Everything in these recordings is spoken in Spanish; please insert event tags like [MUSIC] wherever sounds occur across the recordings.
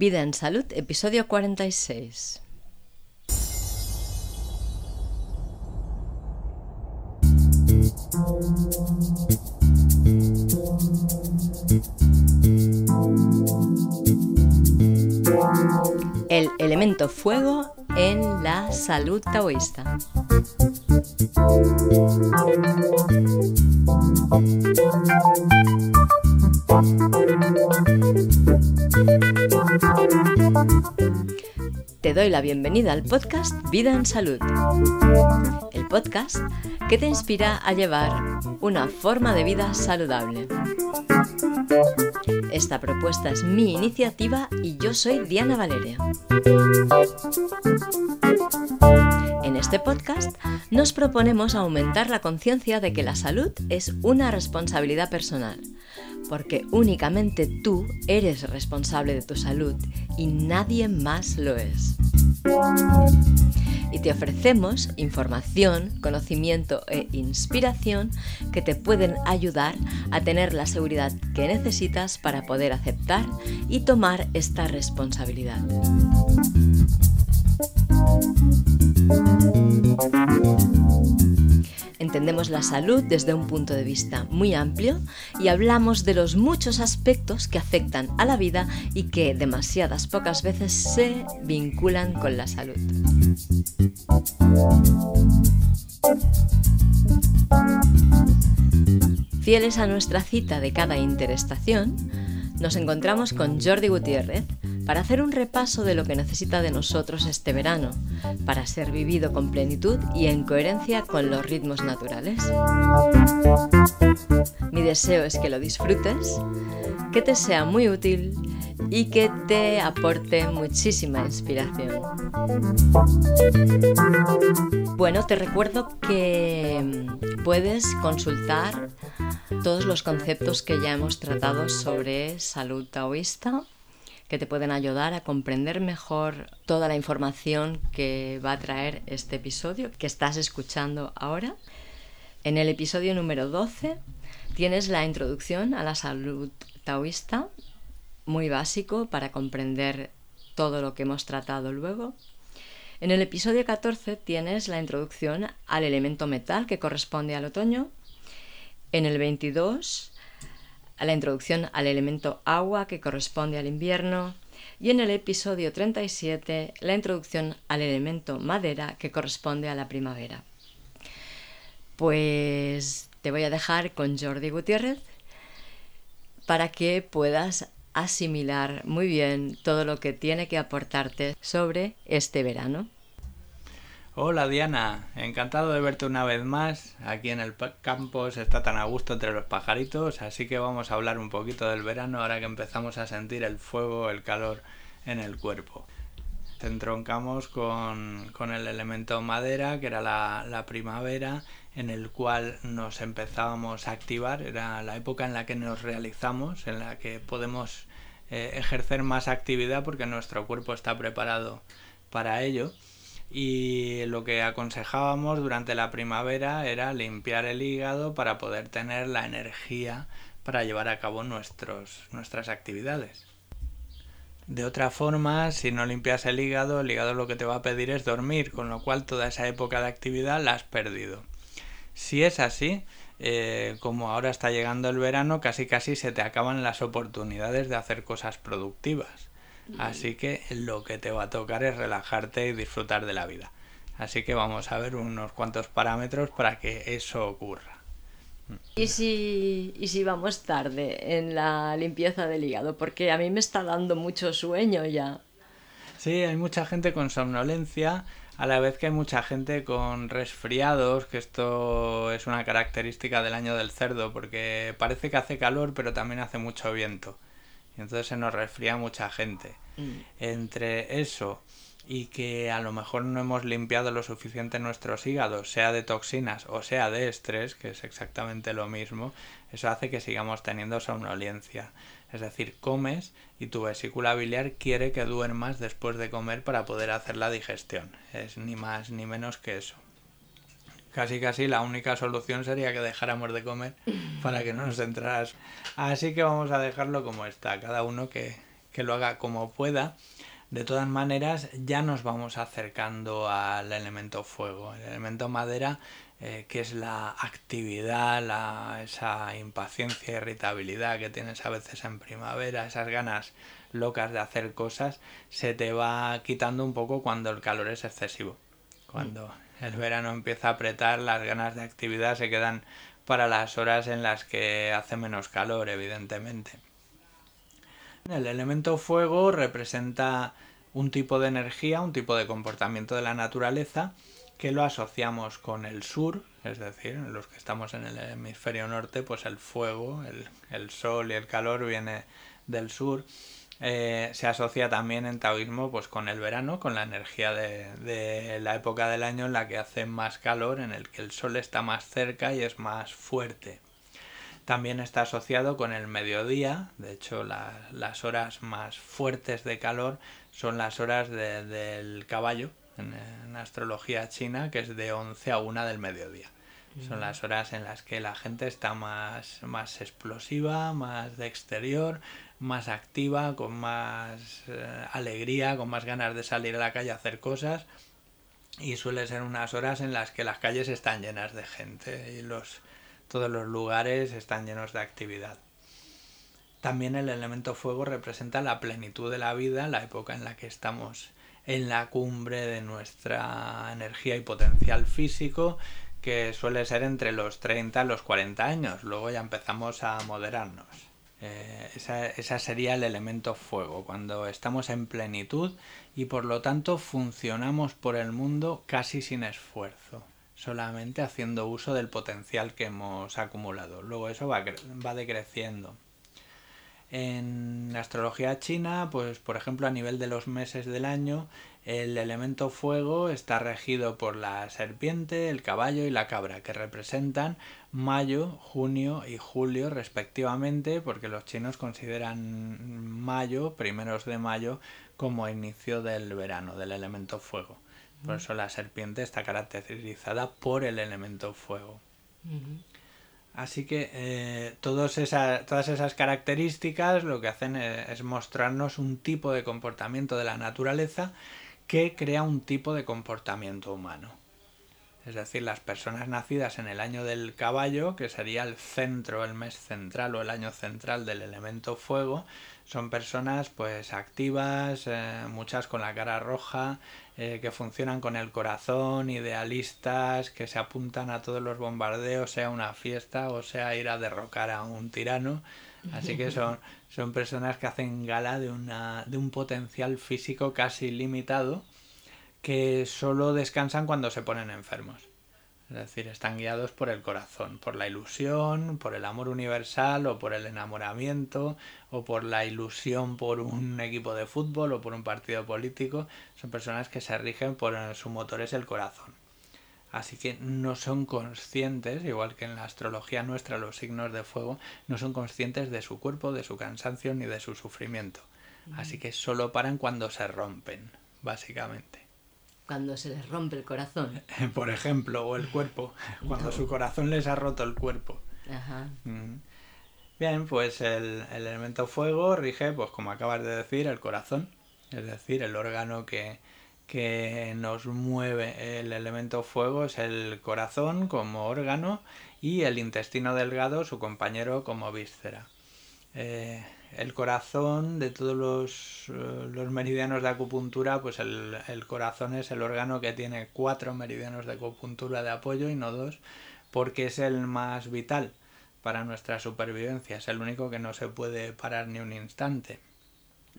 Vida en Salud, episodio 46. El elemento fuego en la salud taoísta. Te doy la bienvenida al podcast Vida en Salud, el podcast que te inspira a llevar una forma de vida saludable. Esta propuesta es mi iniciativa y yo soy Diana Valeria. En este podcast nos proponemos aumentar la conciencia de que la salud es una responsabilidad personal, porque únicamente tú eres responsable de tu salud y nadie más lo es y te ofrecemos información, conocimiento e inspiración que te pueden ayudar a tener la seguridad que necesitas para poder aceptar y tomar esta responsabilidad. Entendemos la salud desde un punto de vista muy amplio y hablamos de los muchos aspectos que afectan a la vida y que demasiadas pocas veces se vinculan con la salud. Fieles a nuestra cita de cada interestación, nos encontramos con Jordi Gutiérrez, para hacer un repaso de lo que necesita de nosotros este verano, para ser vivido con plenitud y en coherencia con los ritmos naturales. Mi deseo es que lo disfrutes, que te sea muy útil y que te aporte muchísima inspiración. Bueno, te recuerdo que puedes consultar todos los conceptos que ya hemos tratado sobre salud taoísta que te pueden ayudar a comprender mejor toda la información que va a traer este episodio que estás escuchando ahora. En el episodio número 12 tienes la introducción a la salud taoísta, muy básico para comprender todo lo que hemos tratado luego. En el episodio 14 tienes la introducción al elemento metal que corresponde al otoño. En el 22 a la introducción al elemento agua que corresponde al invierno y en el episodio 37 la introducción al elemento madera que corresponde a la primavera. Pues te voy a dejar con Jordi Gutiérrez para que puedas asimilar muy bien todo lo que tiene que aportarte sobre este verano. Hola Diana, encantado de verte una vez más. Aquí en el campo se está tan a gusto entre los pajaritos, así que vamos a hablar un poquito del verano ahora que empezamos a sentir el fuego, el calor en el cuerpo. Entroncamos con, con el elemento madera, que era la, primavera, en el cual nos empezábamos a activar, era la época en la que nos realizamos, en la que podemos eh, ejercer más actividad porque nuestro cuerpo está preparado para ello y lo que aconsejábamos durante la primavera era limpiar el hígado para poder tener la energía para llevar a cabo nuestros, nuestras actividades. De otra forma, si no limpias el hígado, el hígado lo que te va a pedir es dormir, con lo cual toda esa época de actividad la has perdido. Si es así, eh, como ahora está llegando el verano, casi casi se te acaban las oportunidades de hacer cosas productivas. Así que lo que te va a tocar es relajarte y disfrutar de la vida. Así que vamos a ver unos cuantos parámetros para que eso ocurra. ¿Y si, ¿Y si vamos tarde en la limpieza del hígado? Porque a mí me está dando mucho sueño ya. Sí, hay mucha gente con somnolencia, a la vez que hay mucha gente con resfriados, que esto es una característica del año del cerdo, porque parece que hace calor, pero también hace mucho viento entonces se nos resfría mucha gente. Mm. Entre eso y que a lo mejor no hemos limpiado lo suficiente nuestros hígados, sea de toxinas o sea de estrés, que es exactamente lo mismo, eso hace que sigamos teniendo somnolencia. Es decir, comes y tu vesícula biliar quiere que duermas después de comer para poder hacer la digestión. Es ni más ni menos que eso. Casi casi la única solución sería que dejáramos de comer para que no nos entraras. Así que vamos a dejarlo como está, cada uno que, que lo haga como pueda. De todas maneras, ya nos vamos acercando al elemento fuego. El elemento madera, eh, que es la actividad, la, esa impaciencia, irritabilidad que tienes a veces en primavera, esas ganas locas de hacer cosas, se te va quitando un poco cuando el calor es excesivo. Cuando el verano empieza a apretar, las ganas de actividad se quedan para las horas en las que hace menos calor, evidentemente. El elemento fuego representa un tipo de energía, un tipo de comportamiento de la naturaleza que lo asociamos con el sur, es decir, los que estamos en el hemisferio norte, pues el fuego, el, sol y el calor viene del sur. Eh, se asocia también en taoísmo pues con el verano, con la energía de, de, la época del año en la que hace más calor, en el que el sol está más cerca y es más fuerte. También está asociado con el mediodía, de hecho las horas más fuertes de calor son las horas del caballo en, astrología china, que es de 11 a 1 del mediodía. Son las horas en las que la gente está más, más explosiva, más de exterior, más activa, con más eh, alegría, con más ganas de salir a la calle a hacer cosas. Y suele ser unas horas en las que las calles están llenas de gente y los, todos los lugares están llenos de actividad. También el elemento fuego representa la plenitud de la vida, la época en la que estamos en la cumbre de nuestra energía y potencial físico, que suele ser entre los 30 y los 40 años. Luego ya empezamos a moderarnos. Eh, esa sería el elemento fuego, cuando estamos en plenitud y por lo tanto funcionamos por el mundo casi sin esfuerzo solamente haciendo uso del potencial que hemos acumulado. Luego eso va, va decreciendo. En la astrología china, pues por ejemplo a nivel de los meses del año, el elemento fuego está regido por la serpiente, el caballo y la cabra, que representan mayo, junio y julio respectivamente, porque los chinos consideran mayo, primeros de mayo, como inicio del verano, del elemento fuego. Por eso la serpiente está caracterizada por el elemento fuego. Así que eh, todas esas características lo que hacen es, es, mostrarnos un tipo de comportamiento de la naturaleza que crea un tipo de comportamiento humano. Es decir, las personas nacidas en el año del caballo, que sería el centro, el mes central o el año central del elemento fuego, son personas pues activas, eh, muchas con la cara roja, eh, que funcionan con el corazón, idealistas, que se apuntan a todos los bombardeos, sea una fiesta o sea ir a derrocar a un tirano. Así que son, [LAUGHS] son personas que hacen gala de, una, de un potencial físico casi limitado que solo descansan cuando se ponen enfermos. Es decir, están guiados por el corazón, por la ilusión, por el amor universal o por el enamoramiento o por la ilusión por un equipo de fútbol o por un partido político. Son personas que se rigen por su motor es el corazón. Así que no son conscientes, igual que en la astrología nuestra los signos de fuego, no son conscientes de su cuerpo, de su cansancio ni de su sufrimiento. Así que solo paran cuando se rompen, básicamente cuando se les rompe el corazón. [LAUGHS] Por ejemplo, o el cuerpo, cuando su corazón les ha roto el cuerpo. Ajá. Mm. Bien, pues el, elemento fuego rige, pues como acabas de decir, el corazón, es decir, el órgano que, que nos mueve el elemento fuego es el corazón como órgano y el intestino delgado, su compañero como víscera. Eh, el corazón de todos los, eh, los, meridianos de acupuntura, pues el, el, corazón es el órgano que tiene cuatro meridianos de acupuntura de apoyo y no dos, porque es el más vital para nuestra supervivencia, es el único que no se puede parar ni un instante.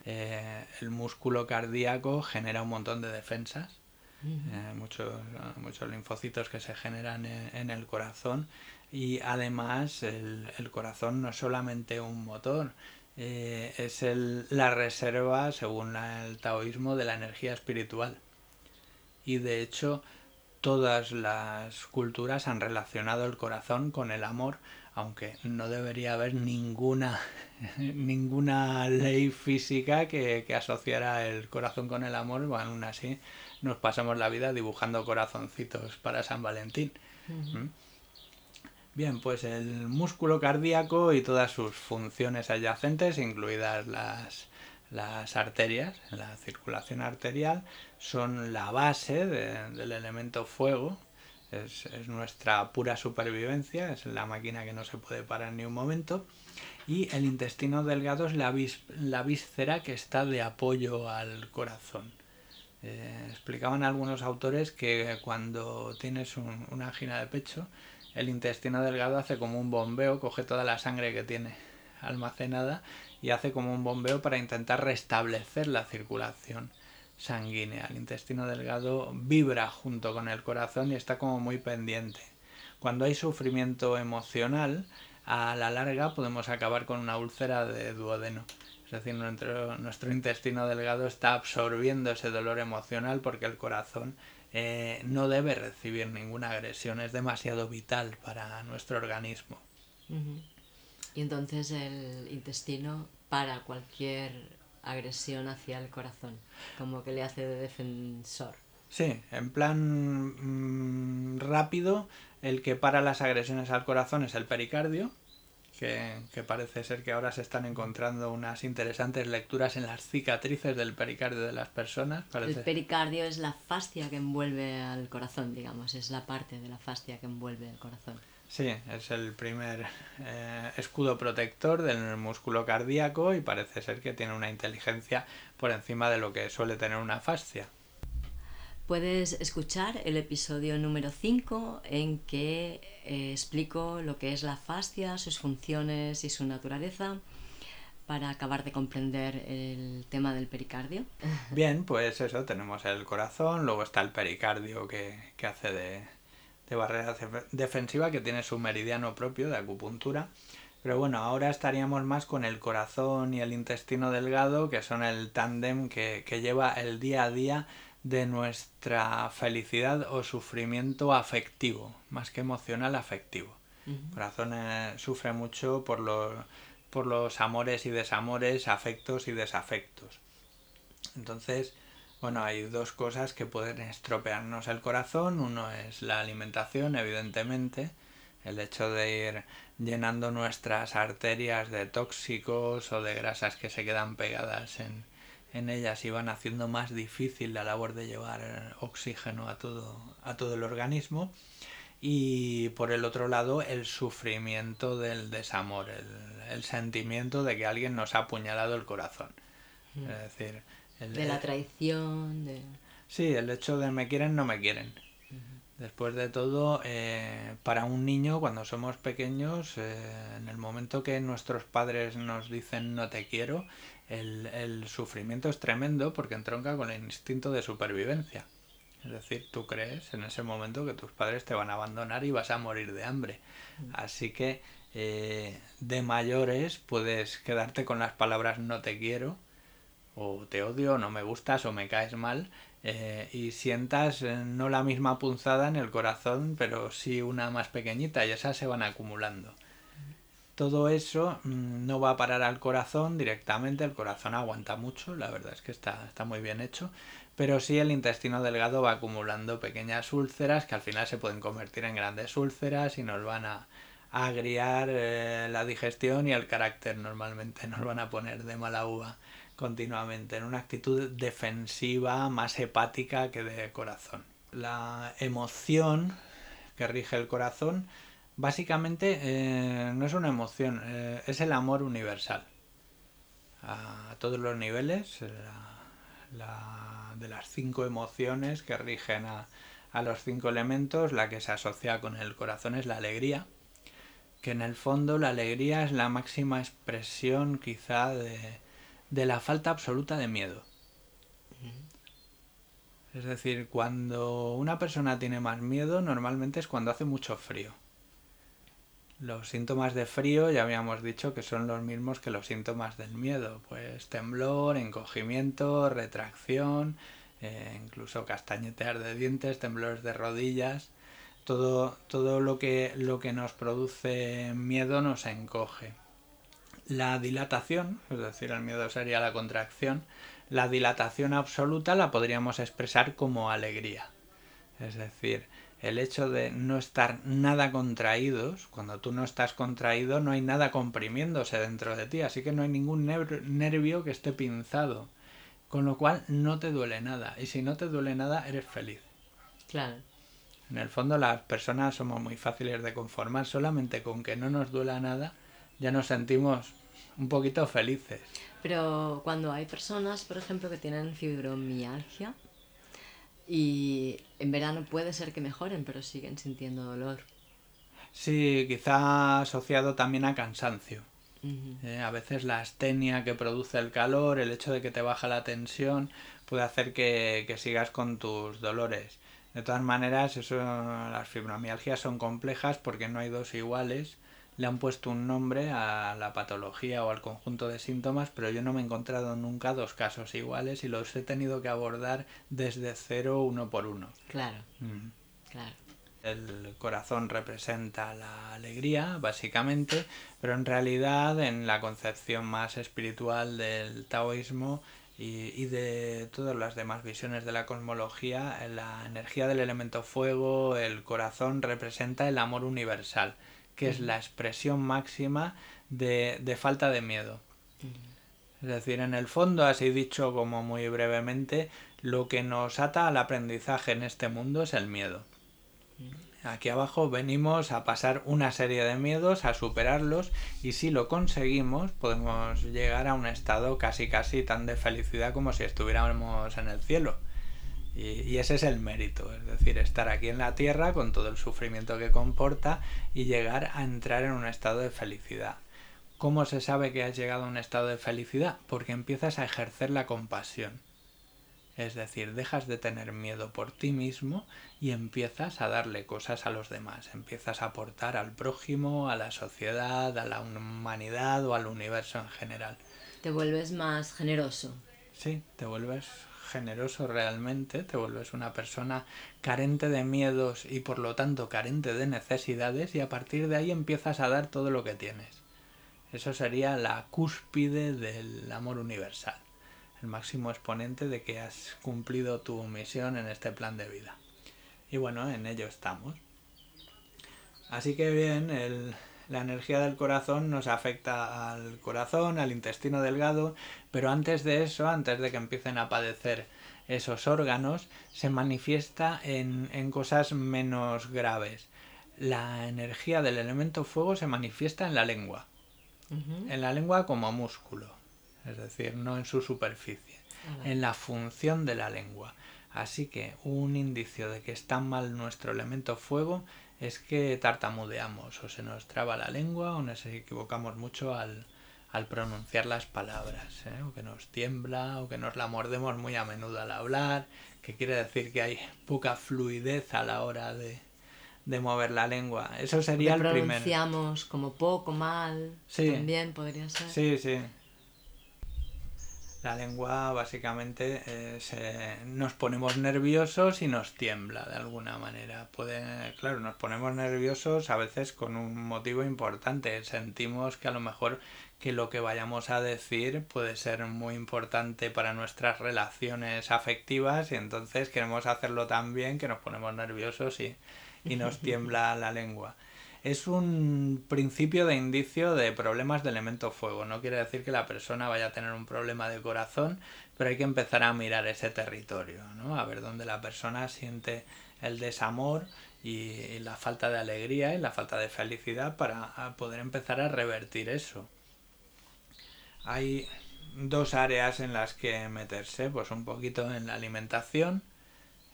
Eh, el músculo cardíaco genera un montón de defensas, eh, muchos, muchos linfocitos que se generan en, en el corazón y además el, el, corazón no es solamente un motor, eh, es el, la reserva, según el taoísmo, de la energía espiritual. Y de hecho, todas las culturas han relacionado el corazón con el amor, aunque no debería haber ninguna, [LAUGHS] ninguna ley física que, que, asociara el corazón con el amor, bueno, aún así nos pasamos la vida dibujando corazoncitos para San Valentín. Bien, pues el músculo cardíaco y todas sus funciones adyacentes, incluidas las, Las arterias, la circulación arterial, son la base del elemento fuego, es, nuestra pura supervivencia, es la máquina que no se puede parar ni un momento. Y el intestino delgado es la, la víscera que está de apoyo al corazón. Eh, explicaban algunos autores que cuando tienes una angina de pecho, el intestino delgado hace como un bombeo, coge toda la sangre que tiene almacenada y hace como un bombeo para intentar restablecer la circulación sanguínea. El intestino delgado vibra junto con el corazón y está como muy pendiente. Cuando hay sufrimiento emocional, a la larga podemos acabar con una úlcera de duodeno. Es decir, nuestro, nuestro intestino delgado está absorbiendo ese dolor emocional porque el corazón eh, no debe recibir ninguna agresión, es demasiado vital para nuestro organismo. Y entonces el intestino para cualquier agresión hacia el corazón, como que le hace de defensor. Sí, en plan mm, rápido, el que para las agresiones al corazón es el pericardio, que, parece ser que ahora se están encontrando unas interesantes lecturas en las cicatrices del pericardio de las personas. El pericardio es la fascia que envuelve al corazón, digamos, es la parte de la fascia que envuelve el corazón. Sí, es el primer eh, escudo protector del músculo cardíaco y parece ser que tiene una inteligencia por encima de lo que suele tener una fascia. Puedes escuchar el episodio número 5 en que eh, explico lo que es la fascia, sus funciones y su naturaleza para acabar de comprender el tema del pericardio. [LAUGHS] Bien, pues eso, tenemos el corazón, luego está el pericardio que, hace de, de barrera defensiva, que tiene su meridiano propio de acupuntura. Pero bueno, ahora estaríamos más con el corazón y el intestino delgado, que son el tándem que, que lleva el día a día de nuestra felicidad o sufrimiento afectivo, más que emocional, afectivo. El corazón eh, sufre mucho por los, por los amores y desamores, afectos y desafectos. Entonces, bueno, hay dos cosas que pueden estropearnos el corazón. Uno es la alimentación, evidentemente, el hecho de ir llenando nuestras arterias de tóxicos o de grasas que se quedan pegadas en, en ellas iban haciendo más difícil la labor de llevar oxígeno a todo, a todo el organismo y por el otro lado el sufrimiento del desamor, el, sentimiento de que alguien nos ha apuñalado el corazón. Mm. Es decir, de la traición. De... Sí, el hecho de me quieren, no me quieren. Después de todo, eh, para un niño, cuando somos pequeños, eh, en el momento que nuestros padres nos dicen no te quiero, el, sufrimiento es tremendo porque entronca con el instinto de supervivencia. Es decir, tú crees en ese momento que tus padres te van a abandonar y vas a morir de hambre. Así que eh, de mayores puedes quedarte con las palabras no te quiero, o te odio, o no me gustas, o me caes mal, eh, y sientas eh, no la misma punzada en el corazón, pero sí una más pequeñita, y esas se van acumulando todo eso mm, no va a parar al corazón directamente, el corazón aguanta mucho, la verdad es que está, está muy bien hecho, pero sí el intestino delgado va acumulando pequeñas úlceras que al final se pueden convertir en grandes úlceras y nos van a, agriar eh, la digestión y el carácter normalmente, nos van a poner de mala uva continuamente, en una actitud defensiva más hepática que de corazón. La emoción que rige el corazón Básicamente eh, no es una emoción, eh, es el amor universal. A todos los niveles, de las cinco emociones que rigen a, los cinco elementos, la que se asocia con el corazón es la alegría, que en el fondo la alegría es la máxima expresión quizá de, de la falta absoluta de miedo. Es decir, cuando una persona tiene más miedo, normalmente es cuando hace mucho frío. Los síntomas de frío ya habíamos dicho que son los mismos que los síntomas del miedo, pues temblor, encogimiento, retracción, eh, incluso castañetear de dientes, temblores de rodillas, todo, todo lo, que, lo que nos produce miedo nos encoge. La dilatación, es decir, el miedo sería la contracción, la dilatación absoluta la podríamos expresar como alegría. Es decir, el hecho de no estar nada contraídos, cuando tú no estás contraído no hay nada comprimiéndose dentro de ti, así que no hay ningún nervio que esté pinzado, con lo cual no te duele nada, y si no te duele nada eres feliz. Claro. En el fondo las personas somos muy fáciles de conformar, solamente con que no nos duela nada ya nos sentimos un poquito felices. Pero cuando hay personas, por ejemplo, que tienen fibromialgia, y en verano puede ser que mejoren, pero siguen sintiendo dolor. Sí, quizá asociado también a cansancio. Eh, a veces la astenia que produce el calor, el hecho de que te baja la tensión, puede hacer que, que sigas con tus dolores. De todas maneras, eso, las fibromialgias son complejas porque no hay dos iguales le han puesto un nombre a la patología o al conjunto de síntomas, pero yo no me he encontrado nunca dos casos iguales y los he tenido que abordar desde cero uno por uno. Claro, mm. claro. El corazón representa la alegría, básicamente, pero en realidad en la concepción más espiritual del taoísmo y, y, de todas las demás visiones de la cosmología, la energía del elemento fuego, el corazón representa el amor universal que es la expresión máxima de, de falta de miedo. Es decir, en el fondo, así dicho como muy brevemente, lo que nos ata al aprendizaje en este mundo es el miedo. Aquí abajo venimos a pasar una serie de miedos, a superarlos y si lo conseguimos podemos llegar a un estado casi casi tan de felicidad como si estuviéramos en el cielo. Y, ese es el mérito, es decir, estar aquí en la tierra con todo el sufrimiento que comporta y llegar a entrar en un estado de felicidad. ¿Cómo se sabe que has llegado a un estado de felicidad? Porque empiezas a ejercer la compasión. Es decir, dejas de tener miedo por ti mismo y empiezas a darle cosas a los demás. Empiezas a aportar al prójimo, a la sociedad, a la humanidad o al universo en general. Te vuelves más generoso. Sí, te vuelves generoso realmente, te vuelves una persona carente de miedos y por lo tanto carente de necesidades y a partir de ahí empiezas a dar todo lo que tienes. Eso sería la cúspide del amor universal, el máximo exponente de que has cumplido tu misión en este plan de vida. Y bueno, en ello estamos. Así que bien, el, la energía del corazón nos afecta al corazón, al intestino delgado, pero antes de eso, antes de que empiecen a padecer esos órganos, se manifiesta en, en cosas menos graves. La energía del elemento fuego se manifiesta en la lengua, en la lengua como músculo, es decir, no en su superficie, en la función de la lengua. Así que un indicio de que está mal nuestro elemento fuego es que tartamudeamos o se nos traba la lengua o nos equivocamos mucho al, pronunciar las palabras, ¿eh? o que nos tiembla o que nos la mordemos muy a menudo al hablar, que quiere decir que hay poca fluidez a la hora de, mover la lengua. Eso sería el primer. Pronunciamos como poco, mal. Sí. También podría ser. Sí, sí. La lengua básicamente eh, nos ponemos nerviosos y nos tiembla de alguna manera. Puede, claro, nos ponemos nerviosos a veces con un motivo importante. Sentimos que a lo mejor que lo que vayamos a decir puede ser muy importante para nuestras relaciones afectivas y entonces queremos hacerlo tan bien que nos ponemos nerviosos y, y nos [LAUGHS] tiembla la lengua es un principio de indicio de problemas de elemento fuego. No quiere decir que la persona vaya a tener un problema de corazón, pero hay que empezar a mirar ese territorio, ¿no? A ver dónde la persona siente el desamor y, la falta de alegría y la falta de felicidad para poder empezar a revertir eso. Hay dos áreas en las que meterse, pues un poquito en la alimentación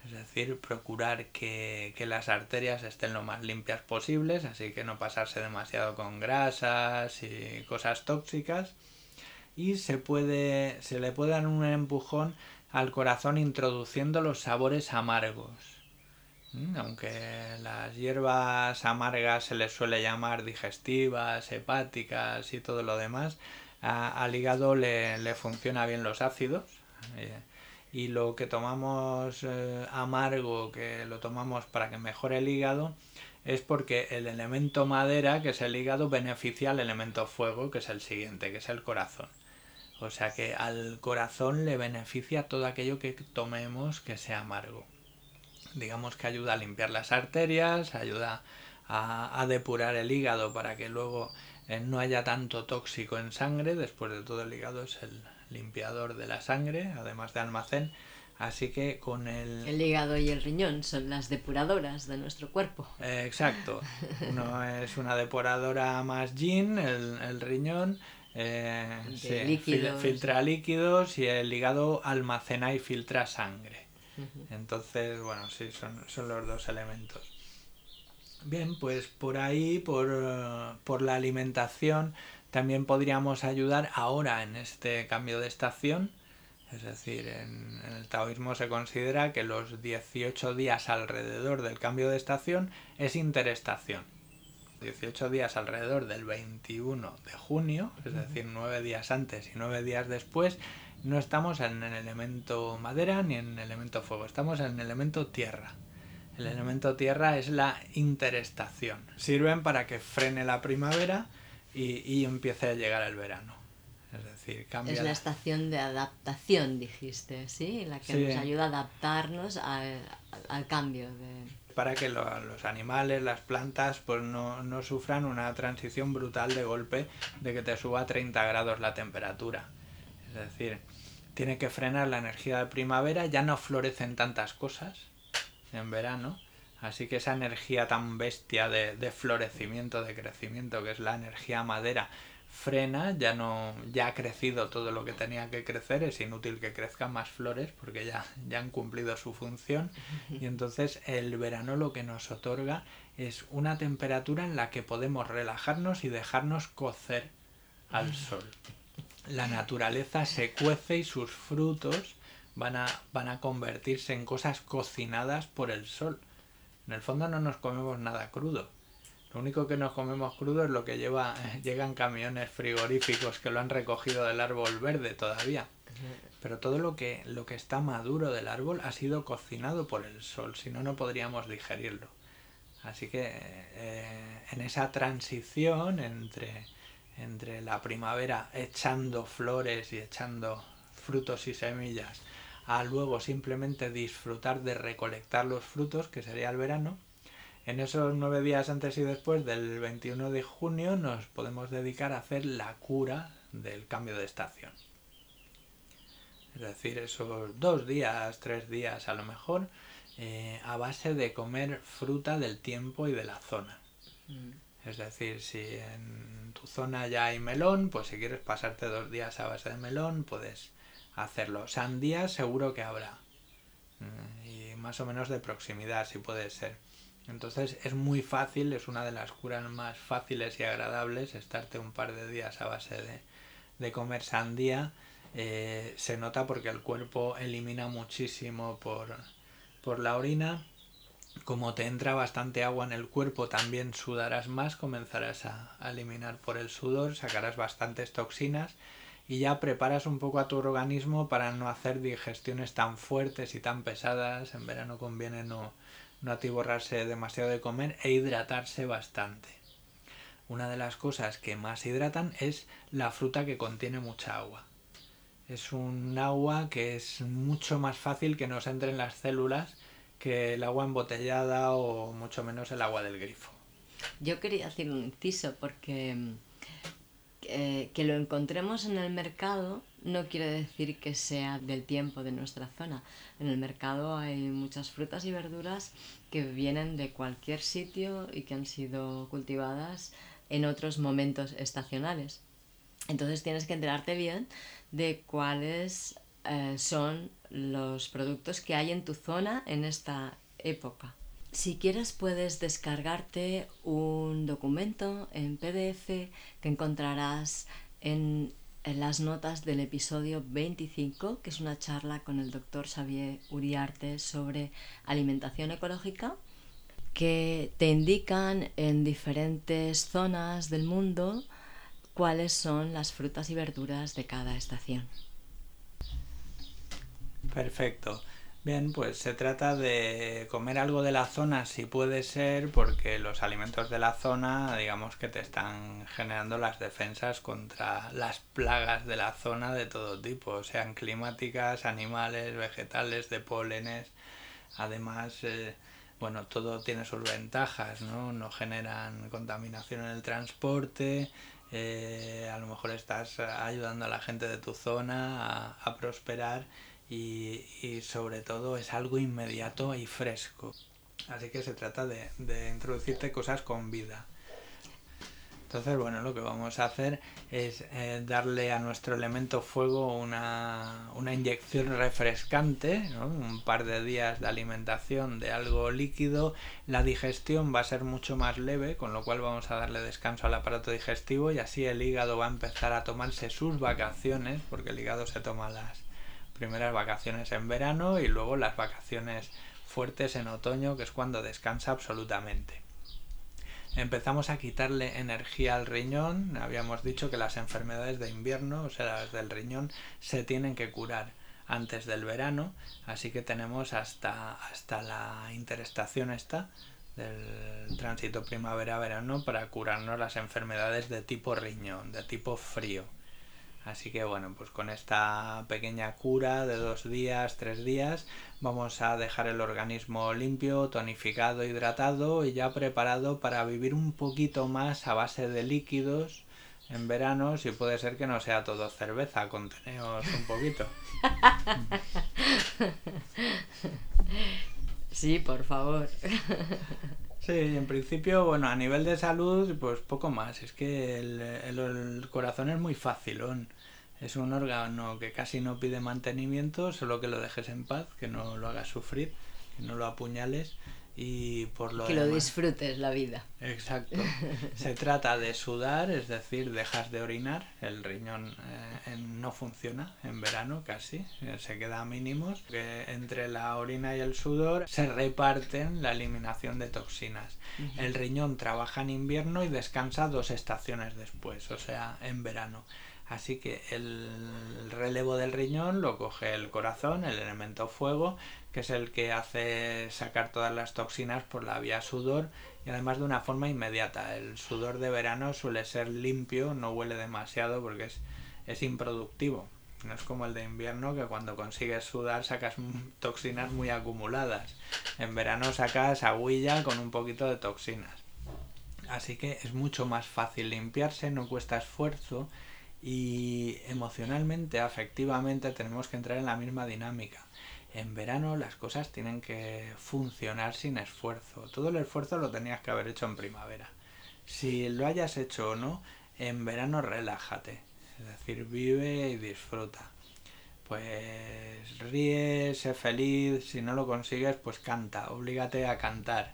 es decir, procurar que, las arterias estén lo más limpias posibles, así que no pasarse demasiado con grasas y cosas tóxicas. Y se, puede, se le puede dar un empujón al corazón introduciendo los sabores amargos. Mm, aunque las hierbas amargas se les suele llamar digestivas, hepáticas y todo lo demás, al hígado le, le funciona bien los ácidos. Y lo que tomamos eh, amargo, que lo tomamos para que mejore el hígado, es porque el elemento madera, que es el hígado, beneficia al elemento fuego, que es el siguiente, que es el corazón. O sea que al corazón le beneficia todo aquello que tomemos que sea amargo. digamos que ayuda a limpiar las arterias, ayuda a, depurar el hígado para que luego no haya tanto tóxico en sangre. Después de todo el hígado es el limpiador de la sangre, además de almacén. Así que con el... El hígado y el riñón son las depuradoras de nuestro cuerpo. Eh, exacto. Uno [LAUGHS] es una depuradora más yin, el, el riñón. Eh, filtra líquidos y el hígado almacena y filtra sangre. Entonces, bueno, sí, son, son los dos elementos. Bien, pues por ahí, por, por la alimentación, también podríamos ayudar ahora en este cambio de estación es decir, en, el taoísmo se considera que los 18 días alrededor del cambio de estación es interestación. 18 días alrededor del 21 de junio, es decir, 9 días antes y 9 días después, no estamos en el elemento madera ni en el elemento fuego, estamos en el elemento tierra. El elemento tierra es la interestación. Sirven para que frene la primavera y, y empiece a llegar el verano. Es decir, cambia. Es la estación de adaptación, dijiste, ¿sí? La que nos ayuda a adaptarnos al, cambio. De... Para que los animales, las plantas, pues no, no sufran una transición brutal de golpe de que te suba a 30 grados la temperatura. Es decir, tiene que frenar la energía de primavera, ya no florecen tantas cosas en verano, así que esa energía tan bestia de, de florecimiento, de crecimiento, que es la energía madera, frena, ya no, ya ha crecido todo lo que tenía que crecer, es inútil que crezcan más flores porque ya, ya han cumplido su función. Y entonces el verano lo que nos otorga es una temperatura en la que podemos relajarnos y dejarnos cocer al sol. La naturaleza se cuece y sus frutos van a, van a convertirse en cosas cocinadas por el sol. En el fondo no nos comemos nada crudo lo único que nos comemos crudo es lo que lleva, [LAUGHS] llegan camiones frigoríficos que lo han recogido del árbol verde todavía. Pero todo lo que, lo que está maduro del árbol ha sido cocinado por el sol, si no, no podríamos digerirlo. Así que eh, en esa transición entre, entre la primavera echando flores y echando frutos y semillas, a luego simplemente disfrutar de recolectar los frutos, que sería el verano, en esos nueve días antes y después del 21 de junio nos podemos dedicar a hacer la cura del cambio de estación. Es decir, esos dos días, tres días a lo mejor, eh, a base de comer fruta del tiempo y de la zona. Mm. Es decir, si en tu zona ya hay melón, pues si quieres pasarte dos días a base de melón, puedes hacerlo. Sandía seguro que habrá. Mm, y más o menos de proximidad, si puede ser. Entonces es muy fácil, es una de las curas más fáciles y agradables estarte un par de días a base de, comer sandía. Eh, se nota porque el cuerpo elimina muchísimo por, por la orina. Como te entra bastante agua en el cuerpo, también sudarás más, comenzarás a eliminar por el sudor, sacarás bastantes toxinas y ya preparas un poco a tu organismo para no hacer digestiones tan fuertes y tan pesadas. En verano conviene no, no atiborrarse demasiado de comer e hidratarse bastante. Una de las cosas que más hidratan es la fruta que contiene mucha agua. Es un agua que es mucho más fácil que nos entre en las células que el agua embotellada o mucho menos el agua del grifo. Yo quería hacer un inciso porque eh, que lo encontremos en el mercado no quiere decir que sea del tiempo de nuestra zona. En el mercado hay muchas frutas y verduras que vienen de cualquier sitio y que han sido cultivadas en otros momentos estacionales. Entonces tienes que enterarte bien de cuáles eh, son los productos que hay en tu zona en esta época. Si quieres puedes descargarte un documento en PDF que encontrarás en, las notas del episodio 25, que es una charla con el doctor Xavier Uriarte sobre alimentación ecológica, que te indican en diferentes zonas del mundo cuáles son las frutas y verduras de cada estación. Perfecto. Bien, pues se trata de comer algo de la zona si puede ser, porque los alimentos de la zona, digamos que te están generando las defensas contra las plagas de la zona de todo tipo, sean climáticas, animales, vegetales, de pólenes. Además, eh, bueno, todo tiene sus ventajas, ¿no? No generan contaminación en el transporte, eh, a lo mejor estás ayudando a la gente de tu zona a, prosperar y, sobre todo es algo inmediato y fresco. Así que se trata de, introducirte cosas con vida. Entonces, bueno, lo que vamos a hacer es eh, darle a nuestro elemento fuego una, inyección refrescante, un par de días de alimentación de algo líquido. La digestión va a ser mucho más leve, con lo cual vamos a darle descanso al aparato digestivo y así el hígado va a empezar a tomarse sus vacaciones, porque el hígado se toma las primeras vacaciones en verano y luego las vacaciones fuertes en otoño, que es cuando descansa absolutamente empezamos a quitarle energía al riñón. Habíamos dicho que las enfermedades de invierno, o sea, las del riñón, se tienen que curar antes del verano, así que tenemos hasta, hasta la interestación esta del tránsito primavera-verano para curarnos las enfermedades de tipo riñón, de tipo frío. Así que bueno, pues con esta pequeña cura de dos días, tres días, vamos a dejar el organismo limpio, tonificado, hidratado y ya preparado para vivir un poquito más a base de líquidos en verano, si puede ser que no sea todo cerveza, conteneos un poquito. [LAUGHS] Sí, por favor. [LAUGHS] Sí, en principio, bueno, a nivel de salud, pues poco más. Es que el, corazón es muy fácil. Es un órgano que casi no pide mantenimiento, solo que lo dejes en paz, que no lo hagas sufrir, que no lo apuñales y por lo que lo disfrutes la vida. Exacto. [LAUGHS] Se trata de sudar es decir dejas de orinar el riñón eh, no funciona en verano casi eh, se queda a mínimos que entre la orina y el sudor se reparten la eliminación de toxinas. El riñón trabaja en invierno y descansa dos estaciones después o sea en verano. Así que el relevo del riñón lo coge el corazón, el elemento fuego, que es el que hace sacar todas las toxinas por la vía sudor y además de una forma inmediata. El sudor de verano suele ser limpio, no huele demasiado porque es, es improductivo. No es como el de invierno que cuando consigues sudar sacas toxinas muy acumuladas. En verano sacas agüilla con un poquito de toxinas. Así que es mucho más fácil limpiarse, no cuesta esfuerzo y emocionalmente, afectivamente, tenemos que entrar en la misma dinámica. En verano las cosas tienen que funcionar sin esfuerzo. Todo el esfuerzo lo tenías que haber hecho en primavera. Si lo hayas hecho o no, en verano relájate. Es decir, vive y disfruta. Pues ríe, sé feliz. Si no lo consigues, pues canta. Oblígate a cantar.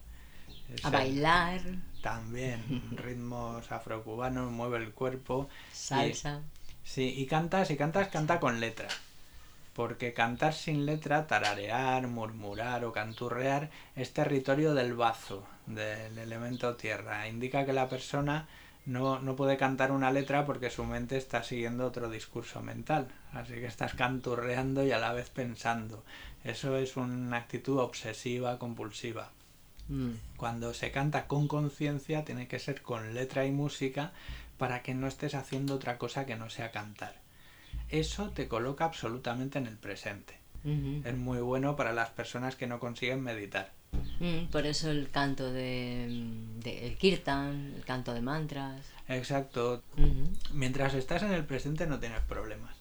a bailar. También, [LAUGHS] ritmos afrocubanos, mueve el cuerpo. Salsa. sí, y cantas, y cantas, canta con letra. Porque cantar sin letra, tararear, murmurar o canturrear es territorio del bazo, del elemento tierra. Indica que la persona no, no puede cantar una letra porque su mente está siguiendo otro discurso mental. Así que estás canturreando y a la vez pensando. Eso es una actitud obsesiva, compulsiva. Mm. Cuando se canta con conciencia tiene que ser con letra y música para que no estés haciendo otra cosa que no sea cantar. Eso te coloca absolutamente en el presente. Es muy bueno para las personas que no consiguen meditar. Mm, por eso el canto de, el kirtan, el canto de mantras. Exacto. Mientras estás en el presente no tienes problemas.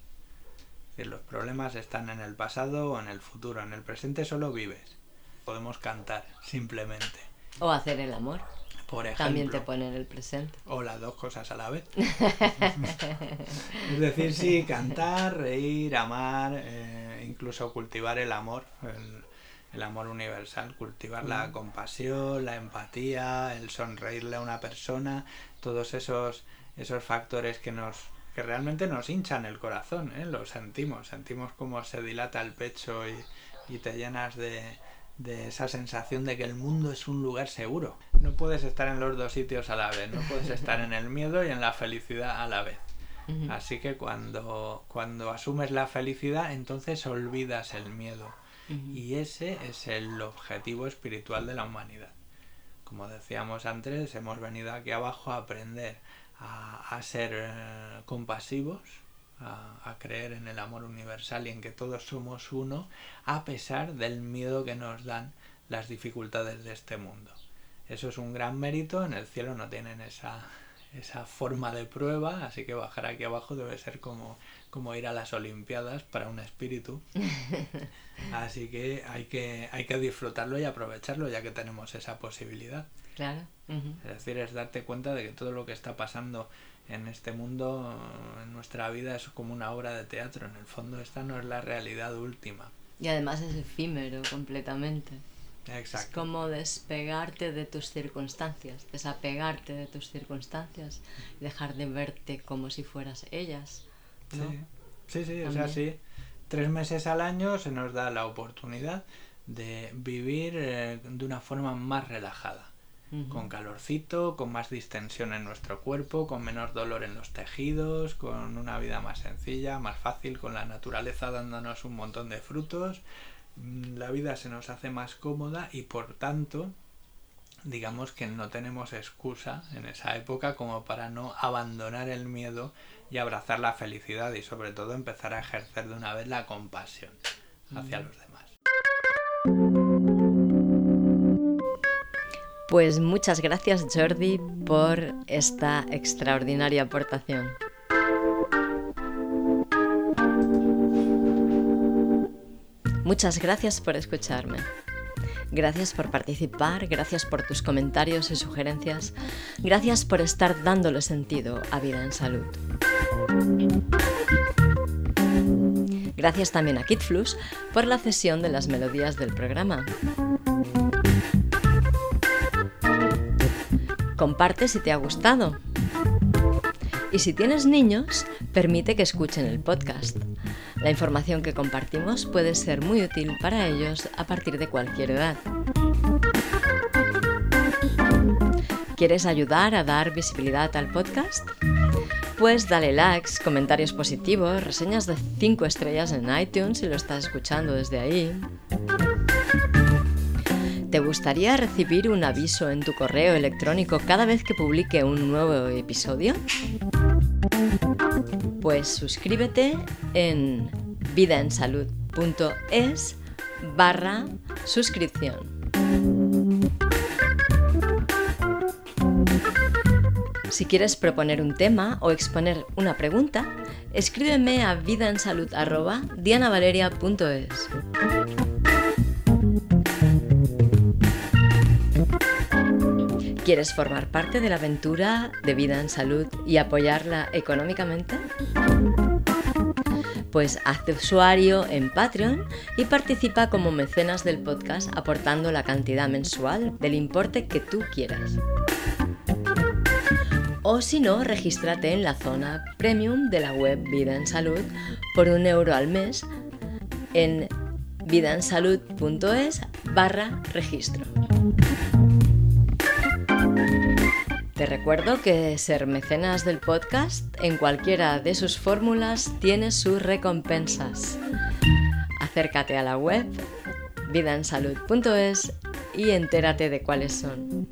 los problemas están en el pasado o en el futuro. En el presente solo vives podemos cantar, simplemente. O hacer el amor. Por ejemplo. También te pone en el presente. O las dos cosas a la vez. [LAUGHS] es decir, sí, cantar, reír, amar, eh, incluso cultivar el amor, el, amor universal, cultivar la compasión, la empatía, el sonreírle a una persona, todos esos, esos factores que nos que realmente nos hinchan el corazón, ¿eh? lo sentimos, sentimos como se dilata el pecho y te llenas de, de esa sensación de que el mundo es un lugar seguro. No puedes estar en los dos sitios a la vez, no puedes [LAUGHS] estar en el miedo y en la felicidad a la vez. Así que cuando, cuando asumes la felicidad, entonces olvidas el miedo. Y ese es el objetivo espiritual de la humanidad. Como decíamos antes, hemos venido aquí abajo a aprender a, ser eh, compasivos, a, creer en el amor universal y en que todos somos uno, a pesar del miedo que nos dan las dificultades de este mundo. Eso es un gran mérito, en el cielo no tienen esa, esa forma de prueba, así que bajar aquí abajo debe ser como, como ir a las Olimpiadas para un espíritu. [LAUGHS] Así que hay que, hay que disfrutarlo y aprovecharlo ya que tenemos esa posibilidad. Claro. Es decir, es darte cuenta de que todo lo que está pasando en este mundo, en nuestra vida, es como una obra de teatro. En el fondo, esta no es la realidad última. Y además es efímero completamente. Exacto. Es como despegarte de tus circunstancias, desapegarte de tus circunstancias y dejar de verte como si fueras ellas. Sí, sí, sí, o sea, sí. Tres meses al año se nos da la oportunidad de vivir eh, de una forma más relajada con calorcito, con más distensión en nuestro cuerpo, con menos dolor en los tejidos, con una vida más sencilla, más fácil, con la naturaleza dándonos un montón de frutos. Mm, la vida se nos hace más cómoda y por tanto digamos que no tenemos excusa en esa época como para no abandonar el miedo y abrazar la felicidad y sobre todo empezar a ejercer de una vez la compasión hacia los demás. Pues muchas gracias Jordi por esta extraordinaria aportación. Muchas gracias por escucharme. Gracias por participar, gracias por tus comentarios y sugerencias, gracias por estar dándole sentido a Vida en Salud. Gracias también a KidFlux por la cesión de las melodías del programa. Comparte si te ha gustado. Y si tienes niños, permite que escuchen el podcast. La información que compartimos puede ser muy útil para ellos a partir de cualquier edad. ¿Quieres ayudar a dar visibilidad al podcast? Pues dale likes, comentarios positivos, reseñas de 5 estrellas en iTunes si lo estás escuchando desde ahí. ¿Te gustaría recibir un aviso en tu correo electrónico cada vez que publique un nuevo episodio? Pues suscríbete en vidaensalud.es barra suscripción. Si quieres proponer un tema o exponer una pregunta, escríbeme a vidaensalud.dianavaleria.es. ¿Quieres formar parte de la aventura de vida en salud y apoyarla económicamente? Pues hazte usuario en Patreon y participa como mecenas del podcast aportando la cantidad mensual del importe que tú quieras. O si no, regístrate en la zona premium de la web Vida en Salud por un euro al mes en vidaensalud.es barra registro. Te recuerdo que ser mecenas del podcast en cualquiera de sus fórmulas tiene sus recompensas. Acércate a la web vidaensalud.es y entérate de cuáles son.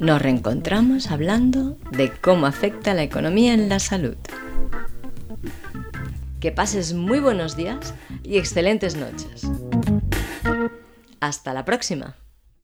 Nos reencontramos hablando de cómo afecta la economía en la salud. Que pases muy buenos días y excelentes noches. Hasta la próxima.